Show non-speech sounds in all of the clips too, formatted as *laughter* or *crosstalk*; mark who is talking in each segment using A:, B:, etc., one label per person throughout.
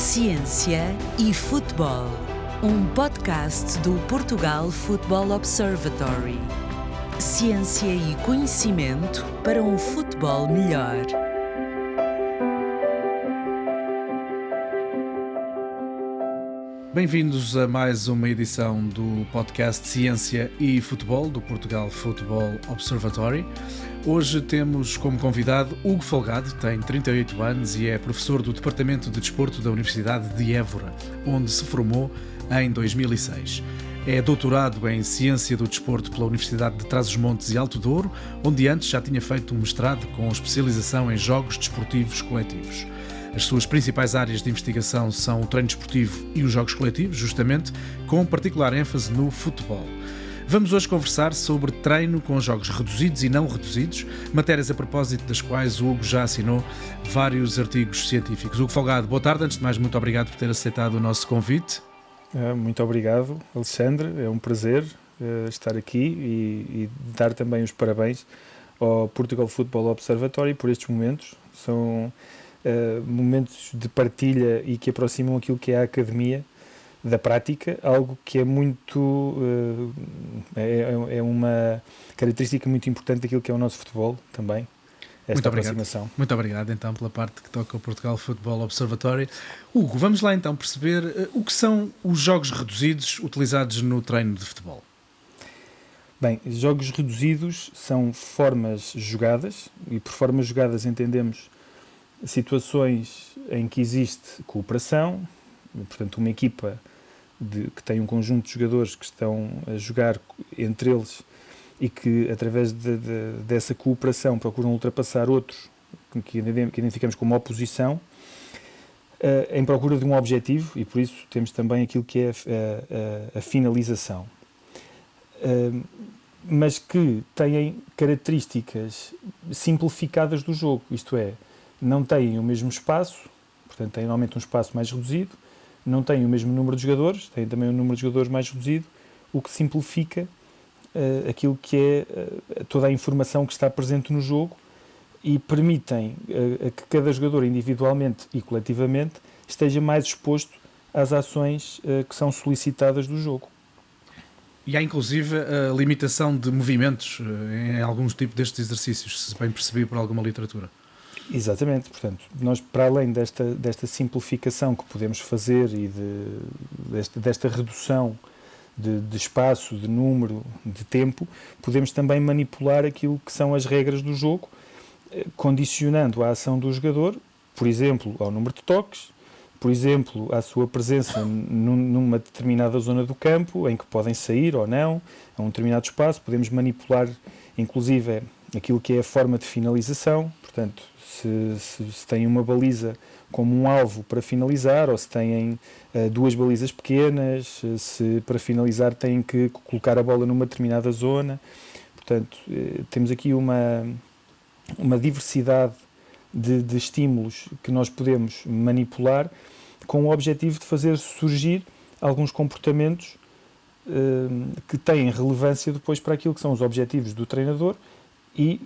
A: Ciência e Futebol, um podcast do Portugal Football Observatory. Ciência e conhecimento para um futebol melhor.
B: Bem-vindos a mais uma edição do podcast Ciência e Futebol do Portugal Football Observatory. Hoje temos como convidado Hugo Folgado, tem 38 anos e é professor do Departamento de Desporto da Universidade de Évora, onde se formou em 2006. É doutorado em Ciência do Desporto pela Universidade de Trás-os-Montes e Alto Douro, onde antes já tinha feito um mestrado com especialização em Jogos Desportivos Coletivos. As suas principais áreas de investigação são o treino desportivo e os jogos coletivos, justamente, com particular ênfase no futebol. Vamos hoje conversar sobre treino com jogos reduzidos e não reduzidos, matérias a propósito das quais o Hugo já assinou vários artigos científicos. Hugo Folgado, boa tarde. Antes de mais, muito obrigado por ter aceitado o nosso convite.
C: Ah, muito obrigado, Alexandre. É um prazer uh, estar aqui e, e, dar também os parabéns ao Portugal Football Observatory por estes momentos. São uh, momentos de partilha e que aproximam aquilo que é a academia da prática, algo que é muito uh, é, é, uma característica muito importante daquilo que é o nosso futebol também. Esta
B: muito
C: aproximação.
B: Obrigado. Muito obrigado então pela parte que toca o Portugal Football Observatory. Hugo, vamos lá então perceber uh, o que são os jogos reduzidos utilizados no treino de futebol.
C: Bem, jogos reduzidos são formas jogadas, e por formas jogadas entendemos situações em que existe cooperação, portanto, uma equipa de, que tem um conjunto de jogadores que estão a jogar entre eles e que, através de, de, dessa cooperação, procuram ultrapassar outros que identificamos como oposição, uh, em procura de um objetivo, e por isso temos também aquilo que é a, a, a finalização. Uh, mas que têm características simplificadas do jogo, isto é, não têm o mesmo espaço, portanto, têm normalmente um espaço mais reduzido, não têm o mesmo número de jogadores, têm também um número de jogadores mais reduzido, o que simplifica uh, aquilo que é uh, toda a informação que está presente no jogo e permitem uh, que cada jogador individualmente e coletivamente esteja mais exposto às ações que são solicitadas do jogo.
B: E há inclusive a limitação de movimentos em alguns tipos destes exercícios, se bem percebi por alguma literatura.
C: Exatamente, portanto, nós para além desta, desta simplificação que podemos fazer e de, desta, desta redução de, de, espaço, de número, de tempo, podemos também manipular aquilo que são as regras do jogo, eh, condicionando a ação do jogador, por exemplo, ao número de toques, por exemplo, à sua presença numa determinada zona do campo, em que podem sair ou não, a um determinado espaço, podemos manipular, inclusive, aquilo que é a forma de finalização, portanto, se, se, se têm uma baliza como um alvo para finalizar, ou se têm uh, duas balizas pequenas, se para finalizar têm que colocar a bola numa determinada zona. Portanto, uh, temos aqui uma, uma diversidade de, de, estímulos que nós podemos manipular com o objetivo de fazer surgir alguns comportamentos uh, que têm relevância depois para aquilo que são os objetivos do treinador e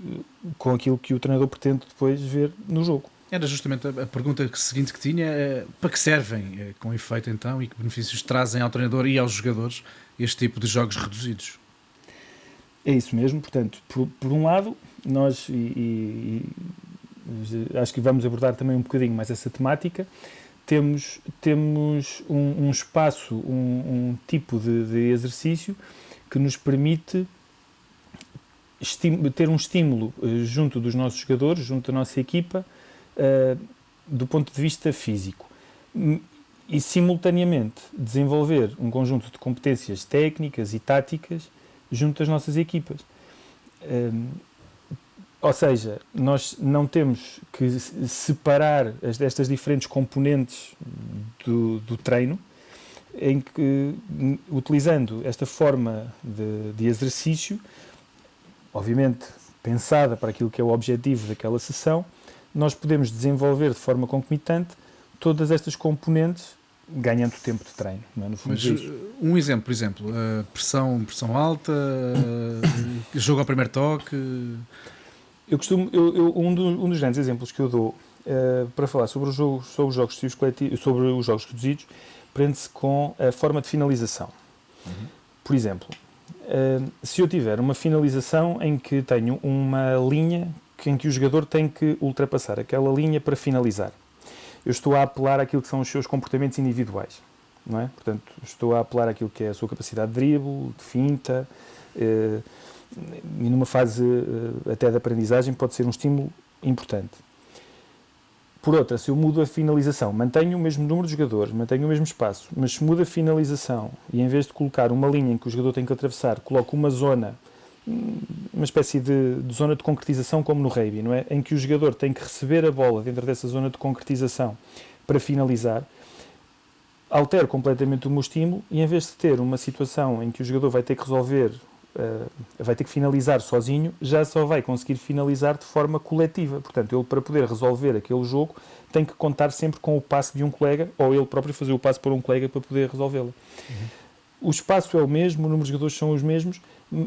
C: com aquilo que o treinador pretende depois ver no jogo.
B: Era justamente a pergunta seguinte que tinha: eh, para que servem, eh, com efeito então, e que benefícios trazem ao treinador e aos jogadores este tipo de jogos reduzidos?
C: É isso mesmo, portanto, por, por um lado, nós, e, e, acho que vamos abordar também um bocadinho mais essa temática, temos, temos um, um espaço, um, um tipo de, de exercício que nos permite ter um estímulo uh, junto dos nossos jogadores, junto da nossa equipa, uh, do ponto de vista físico. E, simultaneamente, desenvolver um conjunto de competências técnicas e táticas junto das nossas equipas. Uh, ou seja, nós não temos que separar as, estas diferentes componentes do, do treino, em que, utilizando esta forma de, de exercício, obviamente pensada para aquilo que é o objetivo daquela sessão, nós podemos desenvolver de forma concomitante todas estas componentes ganhando tempo de treino. É?
B: Mas, é um exemplo, por exemplo, uh, pressão, pressão alta, uh, *coughs* jogo ao primeiro toque.
C: Eu costumo, eu, eu, um, do, um, dos grandes exemplos que eu dou uh, para falar sobre, o jogo, sobre os jogos coletivos, sobre os jogos reduzidos, prende-se com a forma de finalização. Uhum. Por exemplo, uh, se eu tiver uma finalização em que tenho uma linha em que o jogador tem que ultrapassar aquela linha para finalizar, eu estou a apelar àquilo que são os seus comportamentos individuais. Não é? Portanto, estou a apelar àquilo que é a sua capacidade de drible, de finta, uh, e numa fase uh, até de aprendizagem pode ser um estímulo importante. Por outra, se eu mudo a finalização, mantenho o mesmo número de jogadores, mantenho o mesmo espaço, mas se mudo a finalização e em vez de colocar uma linha em que o jogador tem que atravessar, coloco uma zona, uma espécie de, de zona de concretização como no rugby, não é? Em que o jogador tem que receber a bola dentro dessa zona de concretização para finalizar, altero completamente o meu estímulo e em vez de ter uma situação em que o jogador vai ter que resolver uh, vai ter que finalizar sozinho, já só vai conseguir finalizar de forma coletiva. Portanto, ele para poder resolver aquele jogo tem que contar sempre com o passe de um colega ou ele próprio fazer o passe por um colega para poder resolvê-lo. Uhum. O espaço é o mesmo, o número de jogadores são os mesmos,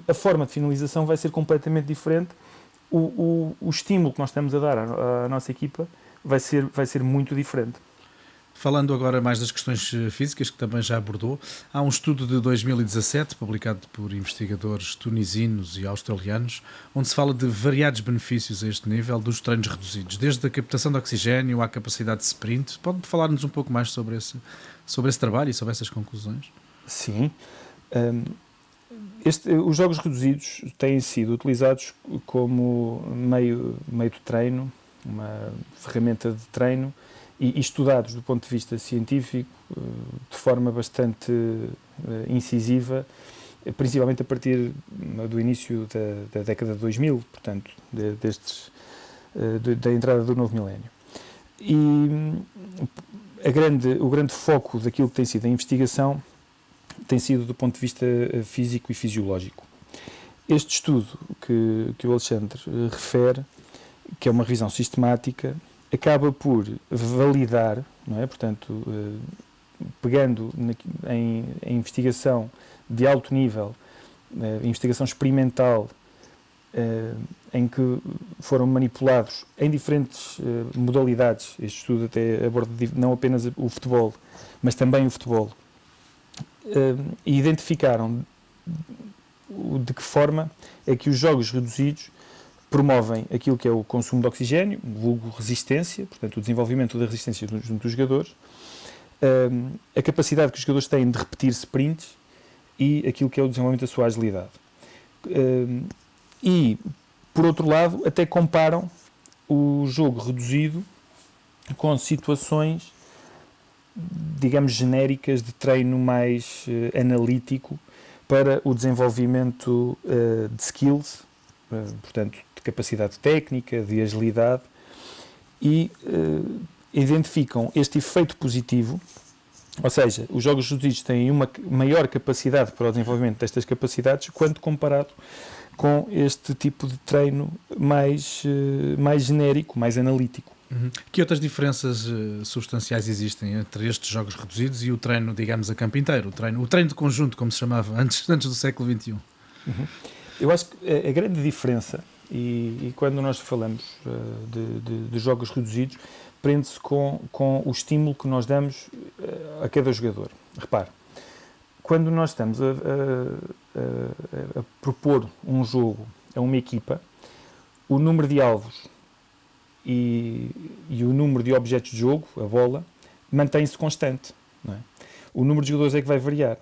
C: a forma de finalização vai ser completamente diferente. O, o, o estímulo que nós estamos a dar à, à nossa equipa vai ser, vai ser muito diferente.
B: Falando agora mais das questões eh, físicas, que também já abordou, há um estudo de 2017, publicado por investigadores tunisinos e australianos, onde se fala de variados benefícios a este nível dos treinos reduzidos, desde a captação de oxigênio à capacidade de sprint. Pode falar-nos um pouco mais sobre esse, sobre esse trabalho e sobre essas conclusões?
C: Sim. Um, este, os jogos reduzidos têm sido utilizados como meio, meio de treino, uma ferramenta de treino e, estudados do ponto de vista científico eh, de forma bastante eh, incisiva, principalmente a partir do início da, da década de 2000, portanto, de, destes, eh, de, da entrada do novo milénio. E grande, o grande foco daquilo que tem sido a investigação tem sido do ponto de vista físico e fisiológico. Este estudo que, que o Alexandre refere, que é uma revisão sistemática, acaba por validar, não é? Portanto, eh, pegando em, em investigação de alto nível, eh, investigação experimental, eh, em que foram manipulados em diferentes modalidades, este estudo até aborda não apenas o futebol, mas também o futebol, e identificaram de que forma é que os jogos reduzidos promovem aquilo que é o consumo de oxigênio, vulgo resistência, portanto, o desenvolvimento da resistência junto dos jogadores, um, a capacidade que os jogadores têm de repetir sprints e aquilo que é o desenvolvimento da sua agilidade. Um, e, por outro lado, até comparam o jogo reduzido com situações, digamos, genéricas de treino mais uh, analítico para o desenvolvimento uh, de skills, uh, portanto, capacidade técnica, de agilidade e uh, identificam este efeito positivo, ou seja, os jogos reduzidos têm uma maior capacidade para o desenvolvimento destas capacidades quando comparado com este tipo de treino mais, uh, mais genérico, mais analítico.
B: Uhum. Que outras diferenças uh, substanciais existem entre estes jogos reduzidos e o treino, digamos, a campo inteiro? O treino, o treino de conjunto, como se chamava antes, *laughs* antes do século XXI?
C: Uhum. Eu acho que a, a grande diferença e, e quando nós falamos uh, de, de, de, jogos reduzidos, prende-se com, com o estímulo que nós damos uh, a cada jogador. Repare, quando nós estamos a, a, a, a, propor um jogo a uma equipa, o número de alvos e, e o número de objetos de jogo, a bola, mantém-se constante. É? O número de jogadores é que vai variar.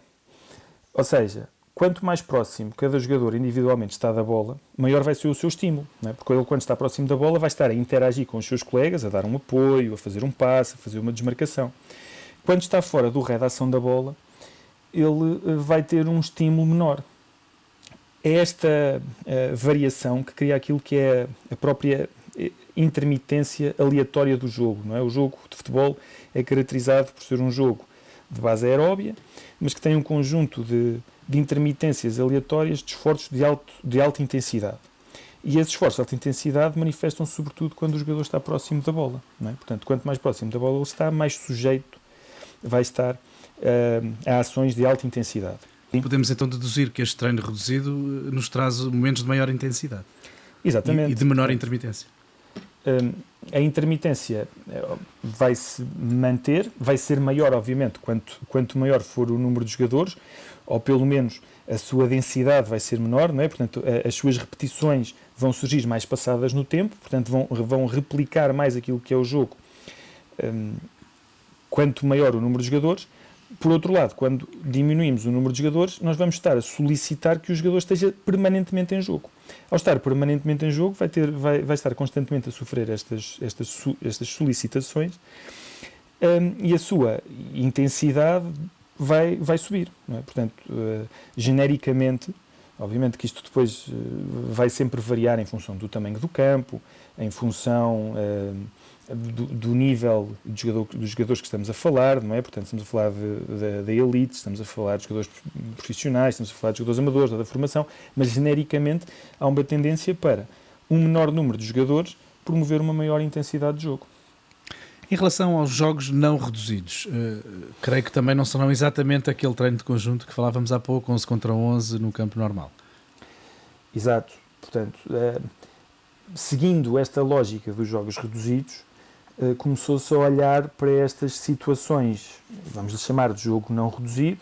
C: Ou seja, quanto mais próximo cada jogador individualmente está da bola, maior vai ser o seu estímulo. É? Porque ele, quando está próximo da bola, vai estar a interagir com os seus colegas, a dar um apoio, a fazer um passe, a fazer uma desmarcação. Quando está fora do ré da bola, ele eh, vai ter um estímulo menor. É esta uh, variação que cria aquilo que é a própria eh, intermitência aleatória do jogo. Não é? O jogo de futebol é caracterizado por ser um jogo de base aeróbia, mas que tem um conjunto de de intermitências aleatórias de esforços de, alto, de alta intensidade. E esses esforços de alta intensidade manifestam-se sobretudo quando o jogador está próximo da bola. É? Portanto, quanto mais próximo da bola ele está, mais sujeito vai estar uh, a ações de alta intensidade.
B: Podemos então deduzir que este treino reduzido eh, nos traz momentos de maior intensidade.
C: Exatamente.
B: E, de menor intermitência.
C: um, a intermitência eh, vai se manter, vai ser maior, obviamente, quanto, quanto maior for o número de jogadores, ou pelo menos a sua densidade vai ser menor, não é? Portanto, as suas repetições vão surgir mais passadas no tempo, portanto, vão, vão replicar mais aquilo que é o jogo. Um, quanto maior o número de jogadores, por outro lado, quando diminuímos o número de jogadores, nós vamos estar a solicitar que o jogador esteja permanentemente em jogo. Ao estar permanentemente em jogo, vai, ter, vai, vai estar constantemente a sofrer estas, estas, estas solicitações um, e a sua intensidade vai, vai subir. É? Portanto, uh, genericamente, obviamente que isto depois uh, vai sempre variar em função do tamanho do campo, em função. Uh, do, do, nível de jogador, dos jogadores que estamos a falar, não é? Portanto, estamos a falar da elite, estamos a falar de jogadores profissionais, estamos a falar de jogadores amadores, da formação, mas genericamente há uma tendência para um menor número de jogadores promover uma maior intensidade de jogo.
B: Em relação aos jogos não reduzidos, uh, creio que também não serão exatamente aquele treino de conjunto que falávamos há pouco, 11 contra 11 no campo normal.
C: Exato. Portanto, uh, seguindo esta lógica dos jogos reduzidos, eh, começou-se a olhar para estas situações, vamos chamar de jogo não reduzido,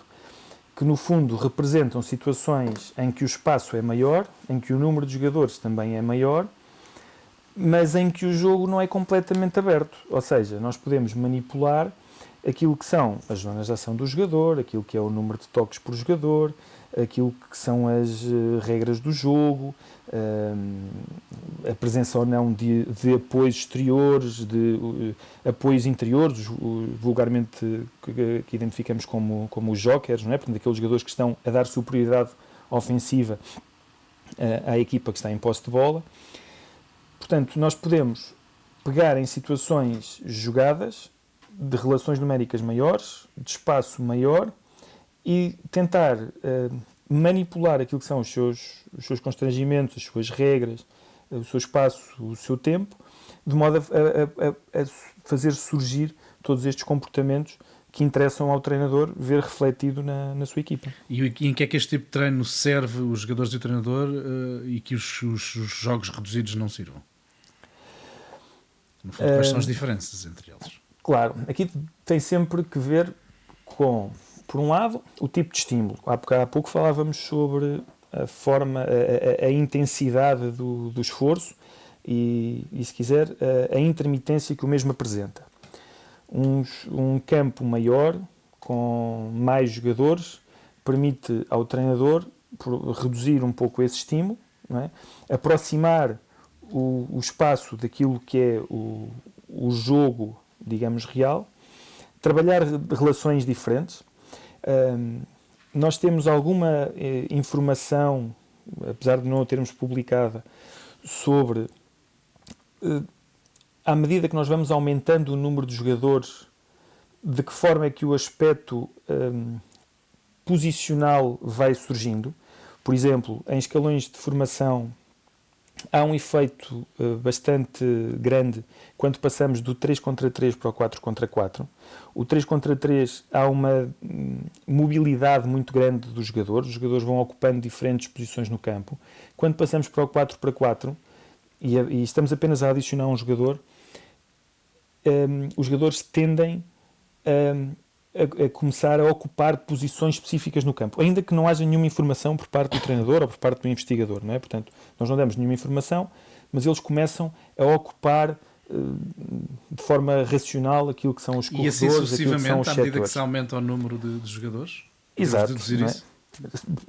C: que no fundo representam situações em que o espaço é maior, em que o número de jogadores também é maior, mas em que o jogo não é completamente aberto. Ou seja, nós podemos manipular aquilo que são as zonas de ação do jogador, aquilo que é o número de toques por jogador, aquilo que são as uh, regras do jogo, uh, a presença ou não de, de apoios exteriores, de uh, apoios interiores, vulgarmente que, que, identificamos como, como os jokers, não é? Portanto, aqueles jogadores que estão a dar superioridade ofensiva à equipa que está em posse de bola. Portanto, nós podemos pegar em situações jogadas de relações numéricas maiores, de espaço maior, e tentar uh, manipular aquilo que são os seus, os seus constrangimentos, as suas regras, eh, o seu espaço, o seu tempo, de modo a, a, a, fazer surgir todos estes comportamentos que interessam ao treinador ver refletido na, na sua equipa.
B: E, em que é que este tipo de treino serve os jogadores e o treinador uh, e que os, os, os, jogos reduzidos não sirvam? No fundo, quais são as diferenças entre eles?
C: Claro, aqui tem sempre que ver com por um lado, o tipo de estímulo. Há pouco, há pouco falávamos sobre a forma, a, a, a intensidade do, do esforço e, e, se quiser, a, a, intermitência que o mesmo apresenta. Um, um campo maior, com mais jogadores, permite ao treinador reduzir um pouco esse estímulo, é? aproximar o, o, espaço daquilo que é o, o jogo, digamos, real, trabalhar relações diferentes nós temos alguma eh, informação, apesar de não a termos publicada, sobre eh, à medida que nós vamos aumentando o número de jogadores, de que forma é que o aspecto um, posicional vai surgindo. Por exemplo, em escalões de formação há um efeito uh, bastante grande quando passamos do 3 contra 3 para o 4 contra 4. O 3 contra 3 há uma hum, mobilidade muito grande dos jogadores, os jogadores vão ocupando diferentes posições no campo. Quando passamos para o 4 para 4 e, e estamos apenas a adicionar um jogador, um, os jogadores tendem um, a, a, começar a ocupar posições específicas no campo, ainda que não haja nenhuma informação por parte do treinador ou por parte do investigador, não é? Portanto, nós não damos nenhuma informação, mas eles começam a ocupar eh, de forma racional aquilo que são os corredores,
B: e assim sucessivamente, à medida setores. que se aumenta o número de, de jogadores?
C: Exato.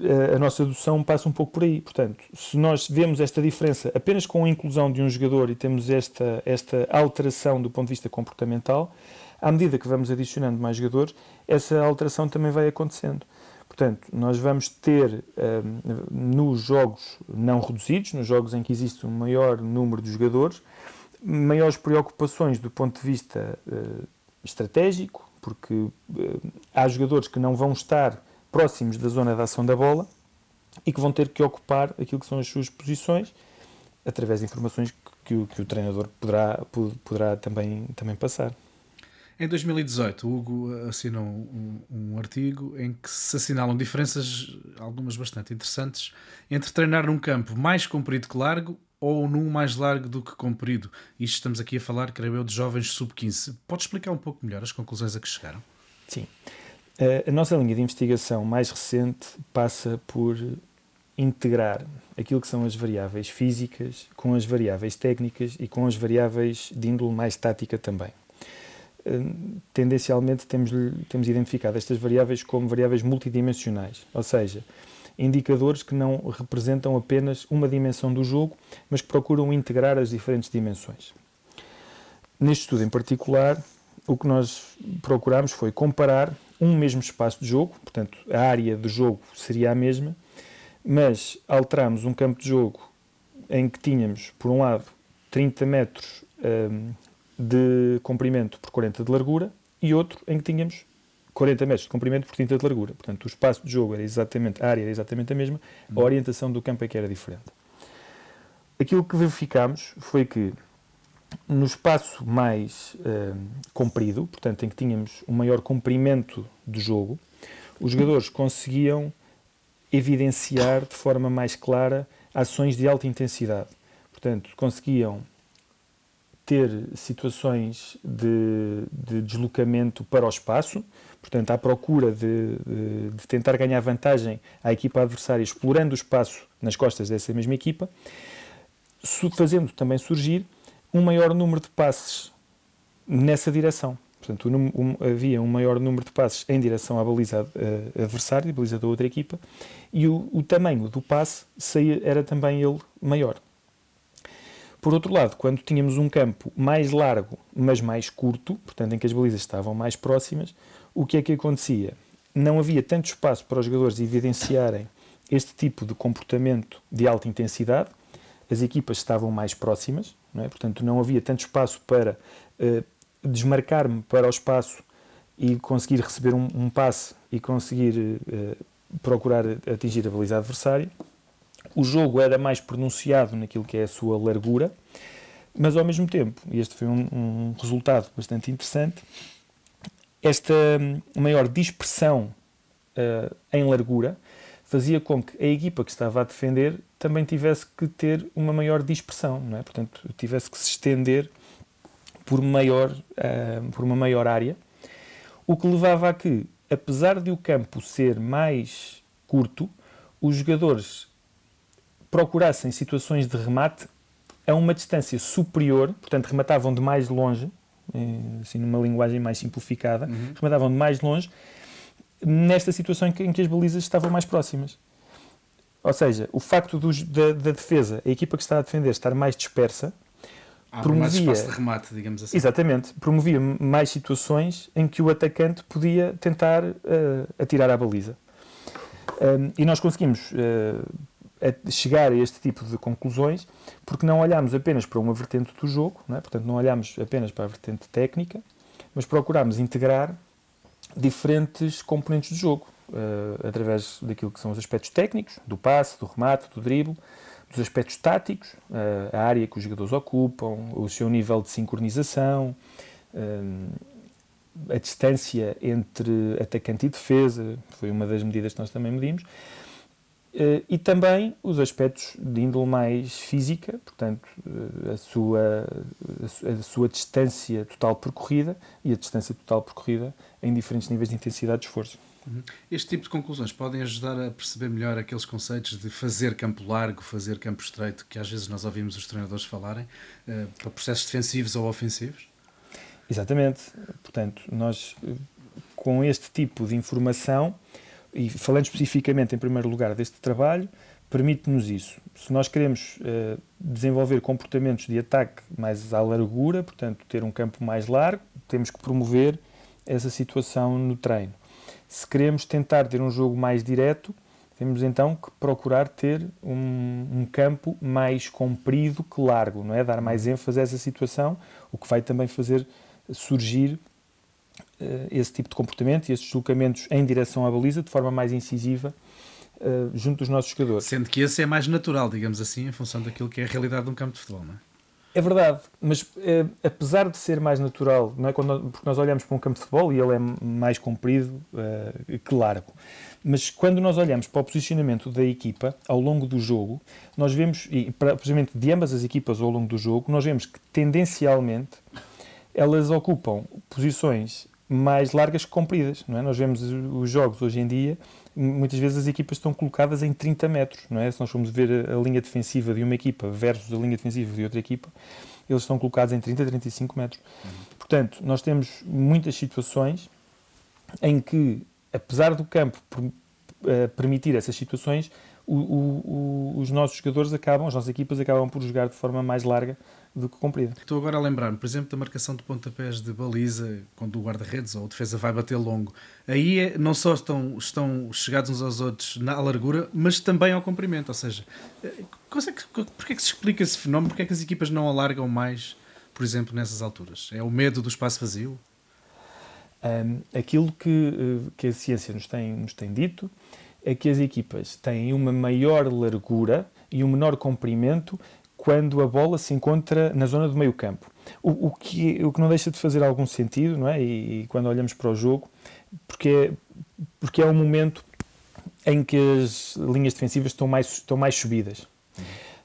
C: É? A nossa dedução passa um pouco por aí. Portanto, se nós vemos esta diferença apenas com a inclusão de um jogador e temos esta, esta alteração do ponto de vista comportamental, à medida que vamos adicionando mais jogadores, essa alteração também vai acontecendo. Portanto, nós vamos ter um, nos jogos não reduzidos, nos jogos em que existe um maior número de jogadores, maiores preocupações do ponto de vista uh, estratégico, porque uh, há jogadores que não vão estar próximos da zona de ação da bola e que vão ter que ocupar aquilo que são as suas posições através de informações que, que, o, que o treinador poderá, poderá também, também passar.
B: Em 2018, o Hugo assinou um, um, artigo em que se assinalam diferenças, algumas bastante interessantes, entre treinar num campo mais comprido que largo ou num mais largo do que comprido? Isto estamos aqui a falar, creio eu, de jovens sub-15. Pode explicar um pouco melhor as conclusões a que chegaram?
C: Sim. A nossa linha de investigação mais recente passa por integrar aquilo que são as variáveis físicas com as variáveis técnicas e com as variáveis de índole mais tática também. Hum, tendencialmente temos, temos identificado estas variáveis como variáveis multidimensionais, ou seja, indicadores que não representam apenas uma dimensão do jogo, mas que procuram integrar as diferentes dimensões. Neste estudo em particular, o que nós procuramos foi comparar um mesmo espaço de jogo, portanto, a área do jogo seria a mesma, mas alterámos um campo de jogo em que tínhamos, por um lado, 30 metros um, de comprimento por 40 de largura e outro em que tínhamos 40 metros de comprimento por 30 de largura. Portanto, o espaço de jogo era exatamente, a área era exatamente a mesma, a uhum. orientação do campo é que era diferente. Aquilo que verificámos foi que no espaço mais uh, comprido, portanto, em que tínhamos um maior comprimento de jogo, os jogadores conseguiam evidenciar de forma mais clara ações de alta intensidade. Portanto, conseguiam ter situações de, de deslocamento para o espaço, portanto, à procura de, de, de, tentar ganhar vantagem à equipa adversária, explorando o espaço nas costas dessa mesma equipa, fazendo também surgir um maior número de passes nessa direção. Portanto, um, um, havia um maior número de passes em direção à baliza uh, adversária, à baliza da outra equipa, e o, o tamanho do passe saía, era também ele maior. Por outro lado, quando tínhamos um campo mais largo, mas mais curto, portanto, em que as balizas estavam mais próximas, o que é que acontecia? Não havia tanto espaço para os jogadores evidenciarem este tipo de comportamento de alta intensidade, as equipas estavam mais próximas, não é? portanto, não havia tanto espaço para uh, desmarcar-me para o espaço e conseguir receber um, um passe e conseguir uh, procurar atingir a baliza adversária. O jogo era mais pronunciado naquilo que é a sua largura, mas ao mesmo tempo, e este foi um, um resultado bastante interessante, esta maior dispersão uh, em largura fazia com que a equipa que estava a defender também tivesse que ter uma maior dispersão, não é? portanto, tivesse que se estender por, maior, uh, por uma maior área, o que levava a que, apesar de o campo ser mais curto, os jogadores procurassem situações de remate a uma distância superior, portanto, rematavam de mais longe, eh, assim numa linguagem mais simplificada, uhum. rematavam de mais longe, nesta situação em que, em que, as balizas estavam mais próximas. Ou seja, o facto dos, da, da, defesa, a equipa que está a defender, estar mais dispersa,
B: Há promovia, mais espaço de remate, digamos assim.
C: Exatamente, promovia mais situações em que o atacante podia tentar uh, atirar à baliza. Um, e nós conseguimos uh, a chegar a este tipo de conclusões porque não olhamos apenas para uma vertente do jogo, não é? portanto, não olhamos apenas para a vertente técnica, mas procuramos integrar diferentes componentes do jogo, uh, através daquilo que são os aspectos técnicos, do passe, do remate, do drible, dos aspectos táticos, a área que os jogadores ocupam, o seu nível de sincronização, a distância entre atacante e defesa, foi uma das medidas que nós também medimos, e também os aspectos de índole mais física, portanto, a sua, a sua distância total percorrida e a distância total percorrida em diferentes níveis de intensidade de esforço.
B: Uhum. Este tipo de conclusões podem ajudar a perceber melhor aqueles conceitos de fazer campo largo, fazer campo estreito, que às vezes nós ouvimos os treinadores falarem, uh, para processos defensivos ou ofensivos?
C: Exatamente. Portanto, nós com este tipo de informação, e falando especificamente em primeiro lugar deste trabalho, permite-nos isso. Se nós queremos uh, desenvolver comportamentos de ataque mais à largura, portanto, ter um campo mais largo, temos que promover essa situação no treino. Se queremos tentar ter um jogo mais direto, temos então que procurar ter um, um, campo mais comprido que largo, não é? Dar mais ênfase a essa situação, o que vai também fazer surgir esse tipo de comportamento e esses deslocamentos em direção à baliza de forma mais incisiva uh, junto dos nossos jogadores.
B: Sendo que esse é mais natural, digamos assim, em função daquilo que é a realidade de um campo de futebol, não é?
C: É verdade, mas é, apesar de ser mais natural, não é? Quando, porque nós olhamos para um campo de futebol e ele é mais comprido que largo. Mas quando nós olhamos para o posicionamento da equipa ao longo do jogo, nós vemos, e precisamente de ambas as equipas ao longo do jogo, nós vemos que tendencialmente elas ocupam posições mais largas que compridas. Não é? Nós vemos os jogos hoje em dia, muitas vezes as equipas estão colocadas em 30 metros. Não é? Se nós formos ver a linha defensiva de uma equipa versus a linha defensiva de outra equipa, eles estão colocados em 30 a 35 metros. Uhum. Portanto, nós temos muitas situações em que, apesar do campo uh, permitir essas situações, o, o, o, os nossos jogadores acabam, as nossas equipas acabam por jogar de forma mais larga do que comprida.
B: Estou agora a lembrar-me, por exemplo, da marcação de pontapés de baliza, quando o guarda-redes ou a defesa vai bater longo. Aí é, não só estão, estão chegados uns aos outros na largura, mas também ao comprimento. Ou seja, é que, porquê é que se explica esse fenómeno? Porquê é que as equipas não alargam mais, por exemplo, nessas alturas? É o medo do espaço vazio?
C: Um, aquilo que, eh, que a ciência nos tem, nos tem dito é que as equipas têm uma maior largura e um menor comprimento quando a bola se encontra na zona do meio campo. O, o, que, o que não deixa de fazer algum sentido, não é? E, e, quando olhamos para o jogo, porque é, porque é um momento em que as linhas defensivas estão mais, estão mais subidas.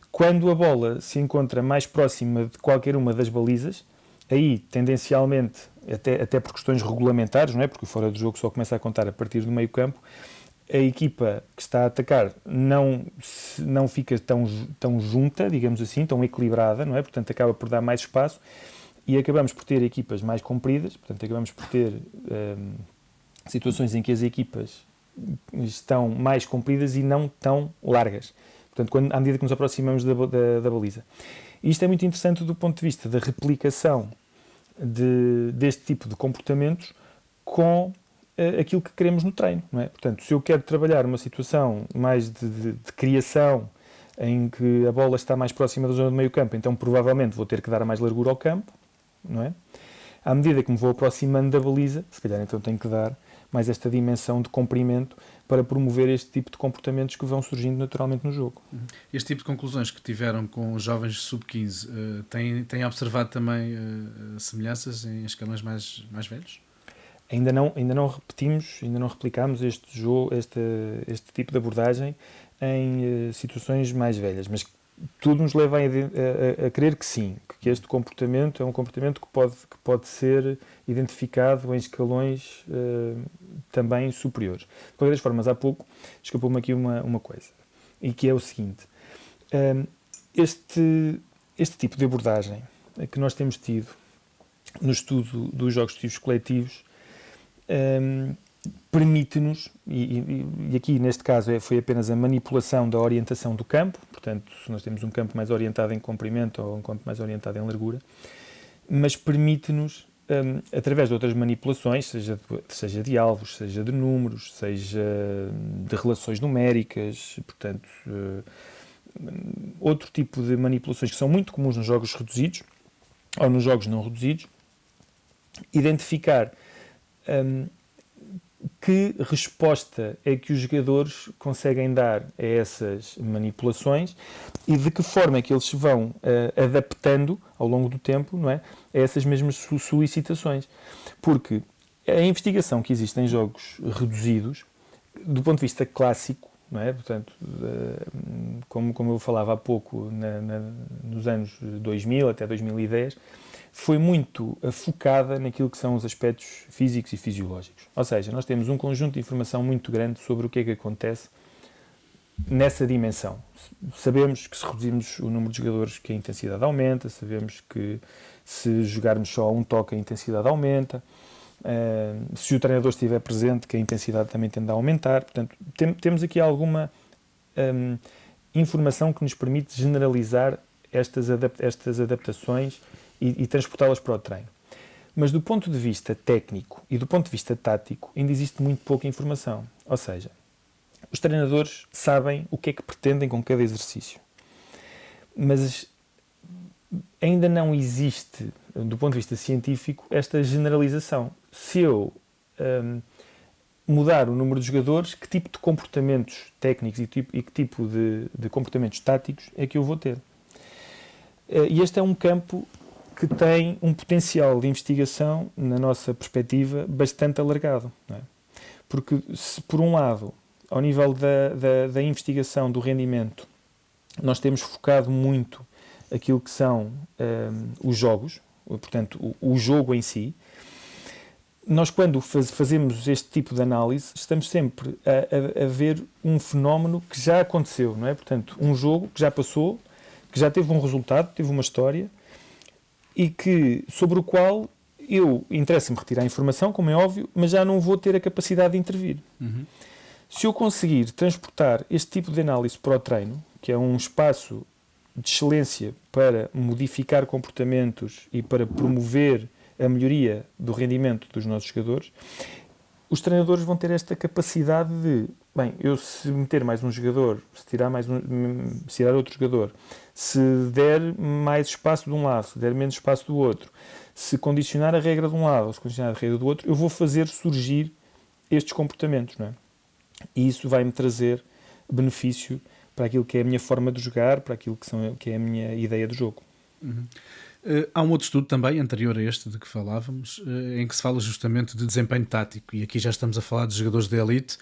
C: Quando a bola se encontra mais próxima de qualquer uma das balizas, aí tendencialmente, até, até por questões regulamentares, não é? porque fora do jogo só começa a contar a partir do meio campo, a equipa que está a atacar não, não fica tão, tão junta, digamos assim, tão equilibrada, não é? Portanto, acaba por dar mais espaço e acabamos por ter equipas mais compridas, portanto, acabamos por ter um, situações em que as equipas estão mais compridas e não tão largas. Portanto, quando, à medida que nos aproximamos da, da, da baliza. isto é muito interessante do ponto de vista da replicação de, deste tipo de comportamentos com aquilo que queremos no treino. É? Portanto, se eu quero trabalhar uma situação mais de, de, de, criação, em que a bola está mais próxima da zona do meio campo, então provavelmente vou ter que dar mais largura ao campo, não é? À medida que me vou aproximando da baliza, se calhar então tenho que dar mais esta dimensão de comprimento para promover este tipo de comportamentos que vão surgindo naturalmente no jogo.
B: Uhum. Este tipo de conclusões que tiveram com os jovens sub-15, uh, têm, observado também uh, semelhanças em escalões mais, mais velhos?
C: Ainda não, ainda não repetimos, ainda não replicamos este, jogo, este, este tipo de abordagem em uh, situações mais velhas, mas tudo nos leva a, a, a, crer que sim, que este comportamento é um comportamento que pode, que pode ser identificado em escalões uh, também superiores. De qualquer das formas, há pouco escapou-me aqui uma, uma coisa, e que é o seguinte: uh, este, este tipo de abordagem que nós temos tido no estudo dos jogos desportivos coletivos um, permite-nos, e, e, aqui neste caso é, foi apenas a manipulação da orientação do campo, portanto, se nós temos um campo mais orientado em comprimento ou um campo mais orientado em largura, mas permite-nos, um, através de outras manipulações, seja de, seja de alvos, seja de números, seja de relações numéricas, portanto, uh, outro tipo de manipulações que são muito comuns nos jogos reduzidos ou nos jogos não reduzidos, identificar um, que resposta é que os jogadores conseguem dar a essas manipulações e de que forma é que eles se vão uh, adaptando ao longo do tempo não é, a essas mesmas solicitações. Porque a investigação que existe em jogos reduzidos, do ponto de vista clássico, não é? Portanto, uh, como, como eu falava há pouco, na, na, nos anos 2000 até 2010, foi muito focada naquilo que são os aspectos físicos e fisiológicos. Ou seja, nós temos um conjunto de informação muito grande sobre o que é que acontece nessa dimensão. Sabemos que se reduzirmos o número de jogadores que a intensidade aumenta, sabemos que se jogarmos só um toque a intensidade aumenta, uh, se o treinador estiver presente que a intensidade também tende a aumentar. Portanto, tem, temos aqui alguma um, informação que nos permite generalizar estas, adap estas adaptações e, e transportá-las para o treino. Mas do ponto de vista técnico e do ponto de vista tático, ainda existe muito pouca informação. Ou seja, os treinadores sabem o que é que pretendem com cada exercício. Mas ainda não existe, do ponto de vista científico, esta generalização. Se eu um, mudar o número de jogadores, que tipo de comportamentos técnicos e, tipo, e que tipo de, de comportamentos táticos é que eu vou ter? e este é um campo que tem um potencial de investigação, na nossa perspectiva, bastante alargado. É? Porque, se por um lado, ao nível da, da, da, investigação do rendimento, nós temos focado muito aquilo que são um, os jogos, portanto, o, o, jogo em si. Nós, quando faz, fazemos este tipo de análise, estamos sempre a, a, a, ver um fenómeno que já aconteceu, não é? Portanto, um jogo que já passou, que já teve um resultado, teve uma história e que sobre o qual eu interessa-me retirar a informação, como é óbvio, mas já não vou ter a capacidade de intervir. Uhum. Se eu conseguir transportar este tipo de análise para o treino, que é um espaço de excelência para modificar comportamentos e para promover a melhoria do rendimento dos nossos jogadores, os treinadores vão ter esta capacidade de, bem, eu se meter mais um jogador, se tirar mais um, se tirar outro jogador, se der mais espaço de um lado, se der menos espaço do outro, se condicionar a regra de um lado ou se condicionar a regra do outro, eu vou fazer surgir estes comportamentos, não é? E isso vai-me trazer benefício para aquilo que é a minha forma de jogar, para aquilo que, são, que é a minha ideia de jogo.
B: Uhum. Uh, há um outro estudo também, anterior a este de que falávamos, uh, em que se fala justamente de desempenho tático, e aqui já estamos a falar de jogadores de elite,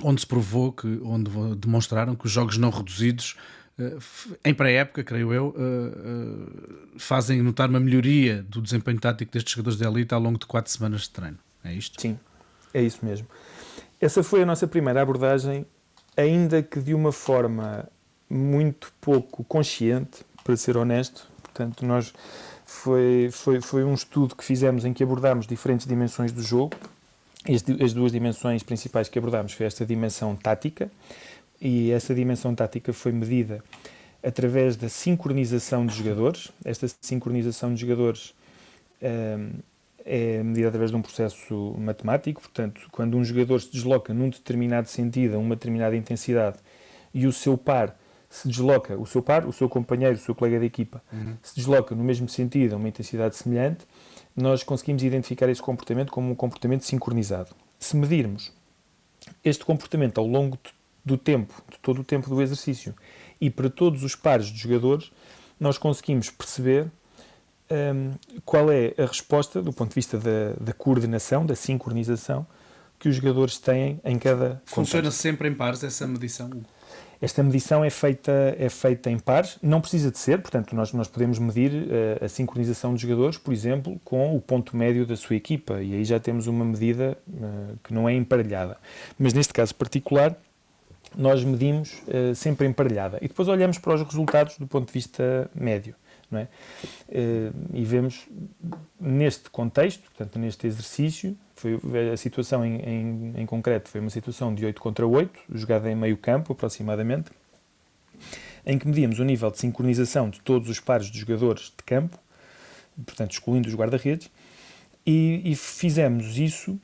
B: onde se provou que, onde demonstraram que os jogos não reduzidos, em pré-época, creio eu, fazem notar uma melhoria do desempenho tático destes jogadores de elite ao longo de quatro semanas de treino. É isto?
C: Sim, é isso mesmo. Essa foi a nossa primeira abordagem, ainda que de uma forma muito pouco consciente, para ser honesto, Portanto, nós foi, foi, foi um estudo que fizemos em que abordámos diferentes dimensões do jogo. As duas dimensões principais que abordámos foi esta dimensão tática, e essa dimensão tática foi medida através da sincronização de jogadores. Esta sincronização de jogadores um, é medida através de um processo matemático, portanto, quando um jogador se desloca num determinado sentido, a uma determinada intensidade, e o seu par se desloca, o seu par, o seu companheiro, o seu colega de equipa, uhum. se desloca no mesmo sentido, a uma intensidade semelhante, nós conseguimos identificar esse comportamento como um comportamento sincronizado. Se medirmos este comportamento ao longo do tempo, de todo o tempo do exercício, e para todos os pares de jogadores, nós conseguimos perceber um, qual é a resposta, do ponto de vista da, da coordenação, da sincronização, que os jogadores têm em cada.
B: Funciona contexto. sempre em pares essa medição?
C: Esta medição é feita, é feita em pares, não precisa de ser, portanto, nós, nós podemos medir uh, a sincronização dos jogadores, por exemplo, com o ponto médio da sua equipa, e aí já temos uma medida uh, que não é emparelhada. Mas neste caso particular, nós medimos uh, sempre emparelhada e depois olhamos para os resultados do ponto de vista médio. Não é? e vemos neste contexto, portanto, neste exercício, foi a situação em, em, em, concreto foi uma situação de 8 contra 8, jogada em meio campo aproximadamente, em que medíamos o nível de sincronização de todos os pares de jogadores de campo, portanto excluindo os guarda-redes, e, e, fizemos isso.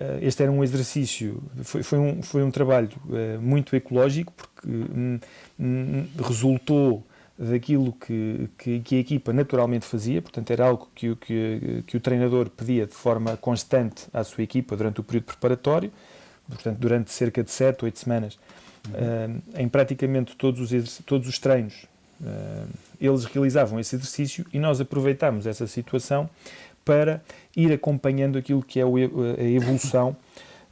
C: Uh, este era um exercício, foi, foi, um, foi um trabalho uh, muito ecológico, porque um, um, resultou daquilo que, que, que, a equipa naturalmente fazia, portanto era algo que, que, que o treinador pedia de forma constante à sua equipa durante o período preparatório, portanto durante cerca de 7, 8 semanas, uhum. uh, em praticamente todos os, todos os treinos, eles realizavam esse exercício e nós aproveitámos essa situação para ir acompanhando aquilo que é a evolução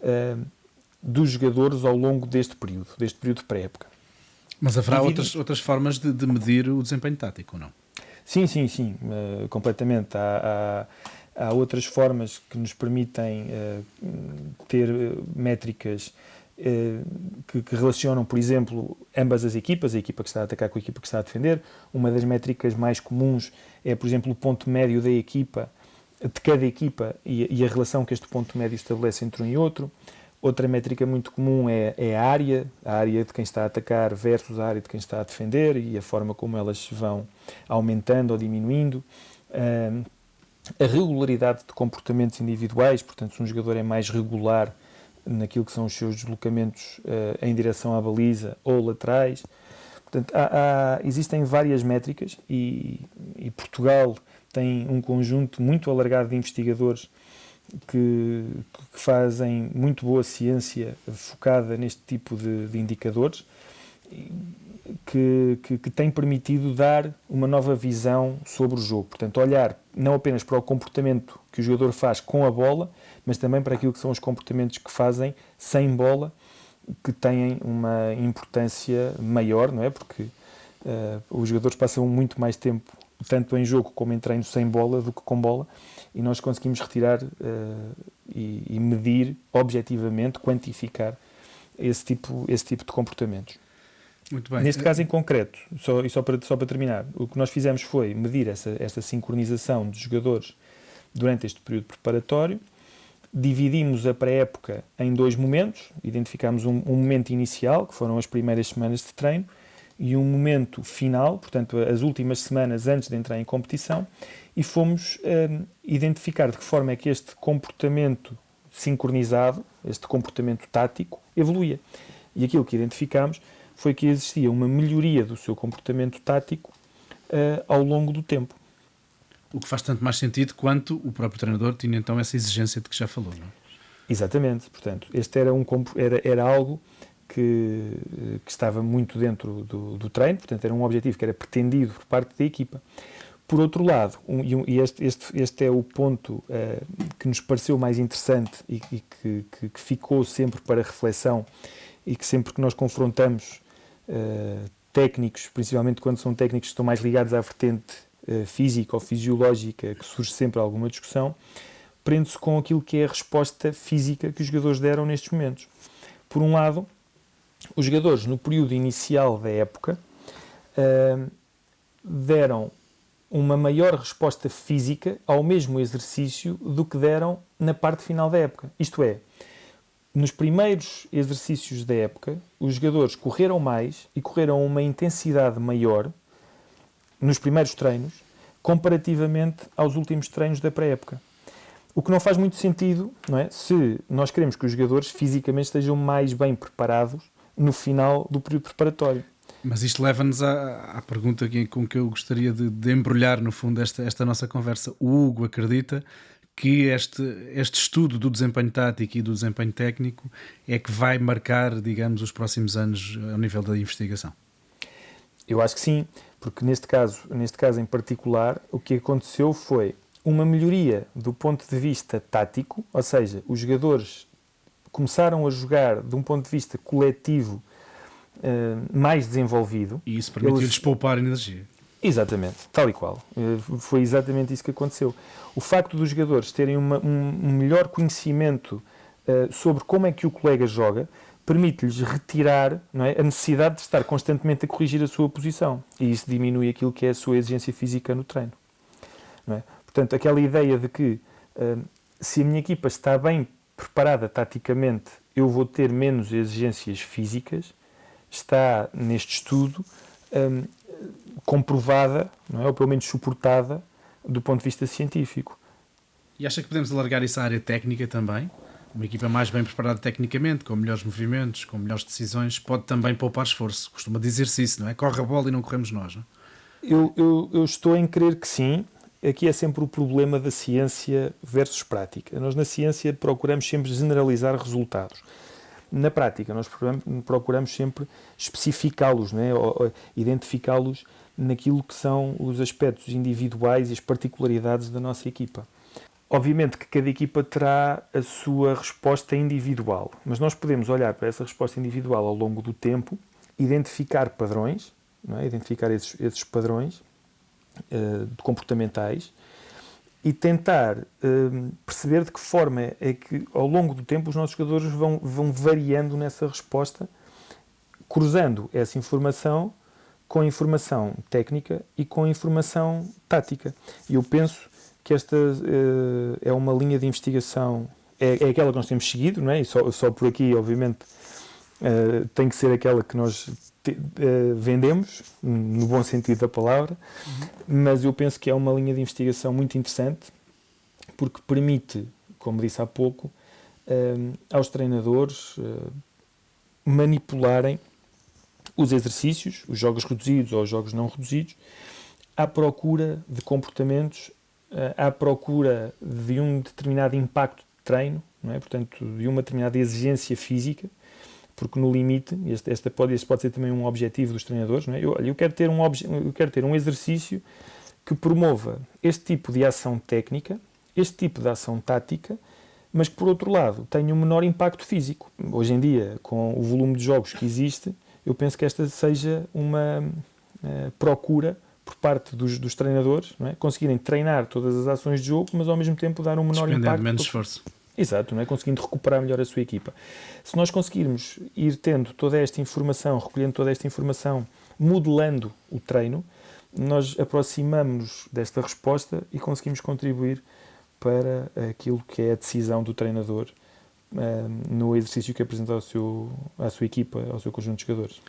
C: uh, *laughs* dos jogadores ao longo deste período, deste período de pré-época.
B: Mas haverá outras, outras formas de, de, medir o desempenho tático, não?
C: Sim, sim, sim, uh, completamente. Há, há, há, outras formas que nos permitem uh, ter eh, métricas que, que, relacionam, por exemplo, ambas as equipas, a equipa que está a atacar com a equipa que está a defender. Uma das métricas mais comuns é, por exemplo, o ponto médio da equipa, de cada equipa e, e a relação que este ponto médio estabelece entre um e outro. Outra métrica muito comum é, é, a área, a área de quem está a atacar versus a área de quem está a defender e a forma como elas vão aumentando ou diminuindo. Um, a regularidade de comportamentos individuais, portanto, se um jogador é mais regular naquilo que são os seus deslocamentos uh, em direção à baliza ou laterais. Portanto, há, há, existem várias métricas e, e Portugal tem um conjunto muito alargado de investigadores que, que, fazem muito boa ciência focada neste tipo de, de indicadores. que, que, que, tem permitido dar uma nova visão sobre o jogo. Portanto, olhar não apenas para o comportamento que o jogador faz com a bola, mas também para aquilo que são os comportamentos que fazem sem bola, que têm uma importância maior, não é? Porque uh, os jogadores passam muito mais tempo, tanto em jogo como em treino, sem bola do que com bola, e nós conseguimos retirar uh, e, e medir objetivamente, quantificar esse tipo, esse tipo de comportamentos.
B: Muito bem.
C: Neste caso em concreto, só, e só para, só para terminar, o que nós fizemos foi medir essa, essa sincronização dos jogadores durante este período preparatório. Dividimos a pré-época em dois momentos, identificámos um, um, momento inicial, que foram as primeiras semanas de treino, e um momento final, portanto, as últimas semanas antes de entrar em competição, e fomos hum, identificar de que forma é que este comportamento sincronizado, este comportamento tático, evoluía. E aquilo que identificámos foi que existia uma melhoria do seu comportamento tático uh, ao longo do tempo.
B: O que faz tanto mais sentido quanto o próprio treinador tinha então essa exigência de que já falou, não é?
C: Exatamente, portanto, este era, um, era, era algo que, que estava muito dentro do, do, treino, portanto, era um objetivo que era pretendido por parte da equipa. Por outro lado, um, e este, este, este é o ponto uh, que nos pareceu mais interessante e, e que, que, que, ficou sempre para reflexão e que sempre que nós confrontamos uh, técnicos, principalmente quando são técnicos que estão mais ligados à vertente uh, física ou fisiológica, que surge sempre alguma discussão, prende-se com aquilo que é a resposta física que os jogadores deram nestes momentos. Por um lado, os jogadores no período inicial da época uh, deram uma maior resposta física ao mesmo exercício do que deram na parte final da época. Isto é, nos primeiros exercícios da época, os jogadores correram mais e correram uma intensidade maior nos primeiros treinos, comparativamente aos últimos treinos da pré-época. O que não faz muito sentido, não é? Se nós queremos que os jogadores fisicamente estejam mais bem preparados no final do período preparatório.
B: Mas isto leva-nos à, à, pergunta com que eu gostaria de, de embrulhar, no fundo, esta, esta nossa conversa. O Hugo acredita que este, este estudo do desempenho tático e do desempenho técnico é que vai marcar, digamos, os próximos anos ao nível da investigação?
C: Eu acho que sim, porque neste caso, neste caso em particular, o que aconteceu foi uma melhoria do ponto de vista tático, ou seja, os jogadores começaram a jogar de um ponto de vista coletivo uh, mais desenvolvido.
B: E isso permitiu-lhes Eles... poupar energia.
C: Exatamente, tal e qual. Eh, foi exatamente isso que aconteceu. O facto dos jogadores terem uma, um, melhor conhecimento uh, sobre como é que o colega joga permite-lhes retirar é, a necessidade de estar constantemente a corrigir a sua posição. E isso diminui aquilo que é a sua exigência física no treino. É? Portanto, aquela ideia de que uh, se a minha equipa está bem preparada taticamente, eu vou ter menos exigências físicas, está neste estudo um, comprovada, não é? ou pelo menos suportada, do ponto de vista científico.
B: E acha que podemos alargar isso à área técnica também? Uma equipa mais bem preparada tecnicamente, com melhores movimentos, com melhores decisões, pode também poupar esforço. Costuma dizer-se isso, não é? Corre a bola e não corremos nós, não é?
C: Eu, eu, eu estou em crer que sim. Aqui é sempre o problema da ciência versus prática. Nós, na ciência, procuramos sempre generalizar resultados na prática, nós procuramos sempre especificá-los, né? identificá-los naquilo que são os aspectos individuais e as particularidades da nossa equipa. Obviamente que cada equipa terá a sua resposta individual, mas nós podemos olhar para essa resposta individual ao longo do tempo, identificar padrões, é? identificar esses, esses padrões comportamentais e tentar uh, perceber de que forma é que, ao longo do tempo, os nossos jogadores vão, vão variando nessa resposta, cruzando essa informação com informação técnica e com informação tática. E eu penso que esta uh, é uma linha de investigação, é, é, aquela que nós temos seguido, não é? E só, só por aqui, obviamente, uh, tem que ser aquela que nós te, uh, vendemos, no bom sentido da palavra, uhum. mas eu penso que é uma linha de investigação muito interessante, porque permite, como disse há pouco, aos treinadores manipularem os exercícios, os jogos reduzidos ou os jogos não reduzidos, à procura de comportamentos, à procura de um determinado impacto de treino, não é? portanto, de uma determinada exigência física, porque no limite, este, este, pode, este pode ser também um objetivo dos treinadores, não é? eu, eu, quero ter um eu quero ter um exercício que promova este tipo de ação técnica, este tipo de ação tática, mas que por outro lado tenha um menor impacto físico. Hoje em dia, com o volume de jogos que existe, eu penso que esta seja uma uh, procura por parte dos, dos treinadores, é? conseguirem treinar todas as ações de jogo, mas ao mesmo tempo dar um menor impacto.
B: menos esforço.
C: Exato, não é? conseguindo recuperar melhor a sua equipa. Se nós conseguirmos ir tendo toda esta informação, recolhendo toda esta informação, modelando o treino, nós aproximamos-nos desta resposta e conseguimos contribuir para aquilo que é a decisão do treinador eh, no exercício que apresenta ao seu, à sua equipa, ao seu conjunto de jogadores.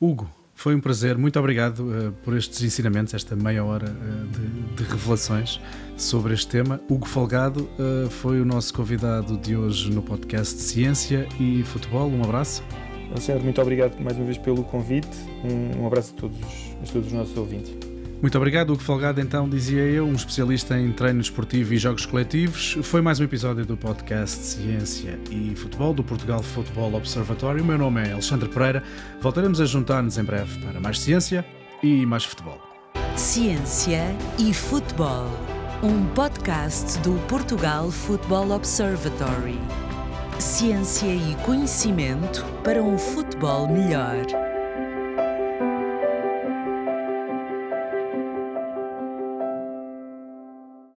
B: Hugo, foi um prazer, muito obrigado uh, por estes ensinamentos, esta meia hora uh, de, de, revelações sobre este tema. Hugo Folgado uh, foi o nosso convidado de hoje no podcast Ciência e Futebol. Um abraço.
C: Alexandre, muito obrigado mais uma vez pelo convite. Um, um abraço a todos, a todos os nossos ouvintes.
B: Muito obrigado, Hugo Folgado, então, dizia eu, um especialista em treino esportivo e jogos coletivos. Foi mais um episódio do podcast Ciência e Futebol do Portugal Futebol Observatório. O meu nome é Alexandre Pereira. Voltaremos a juntar-nos em breve para mais ciência e mais futebol.
A: Ciência e Futebol, um podcast do Portugal Futebol Observatory. Ciência e conhecimento para um futebol melhor.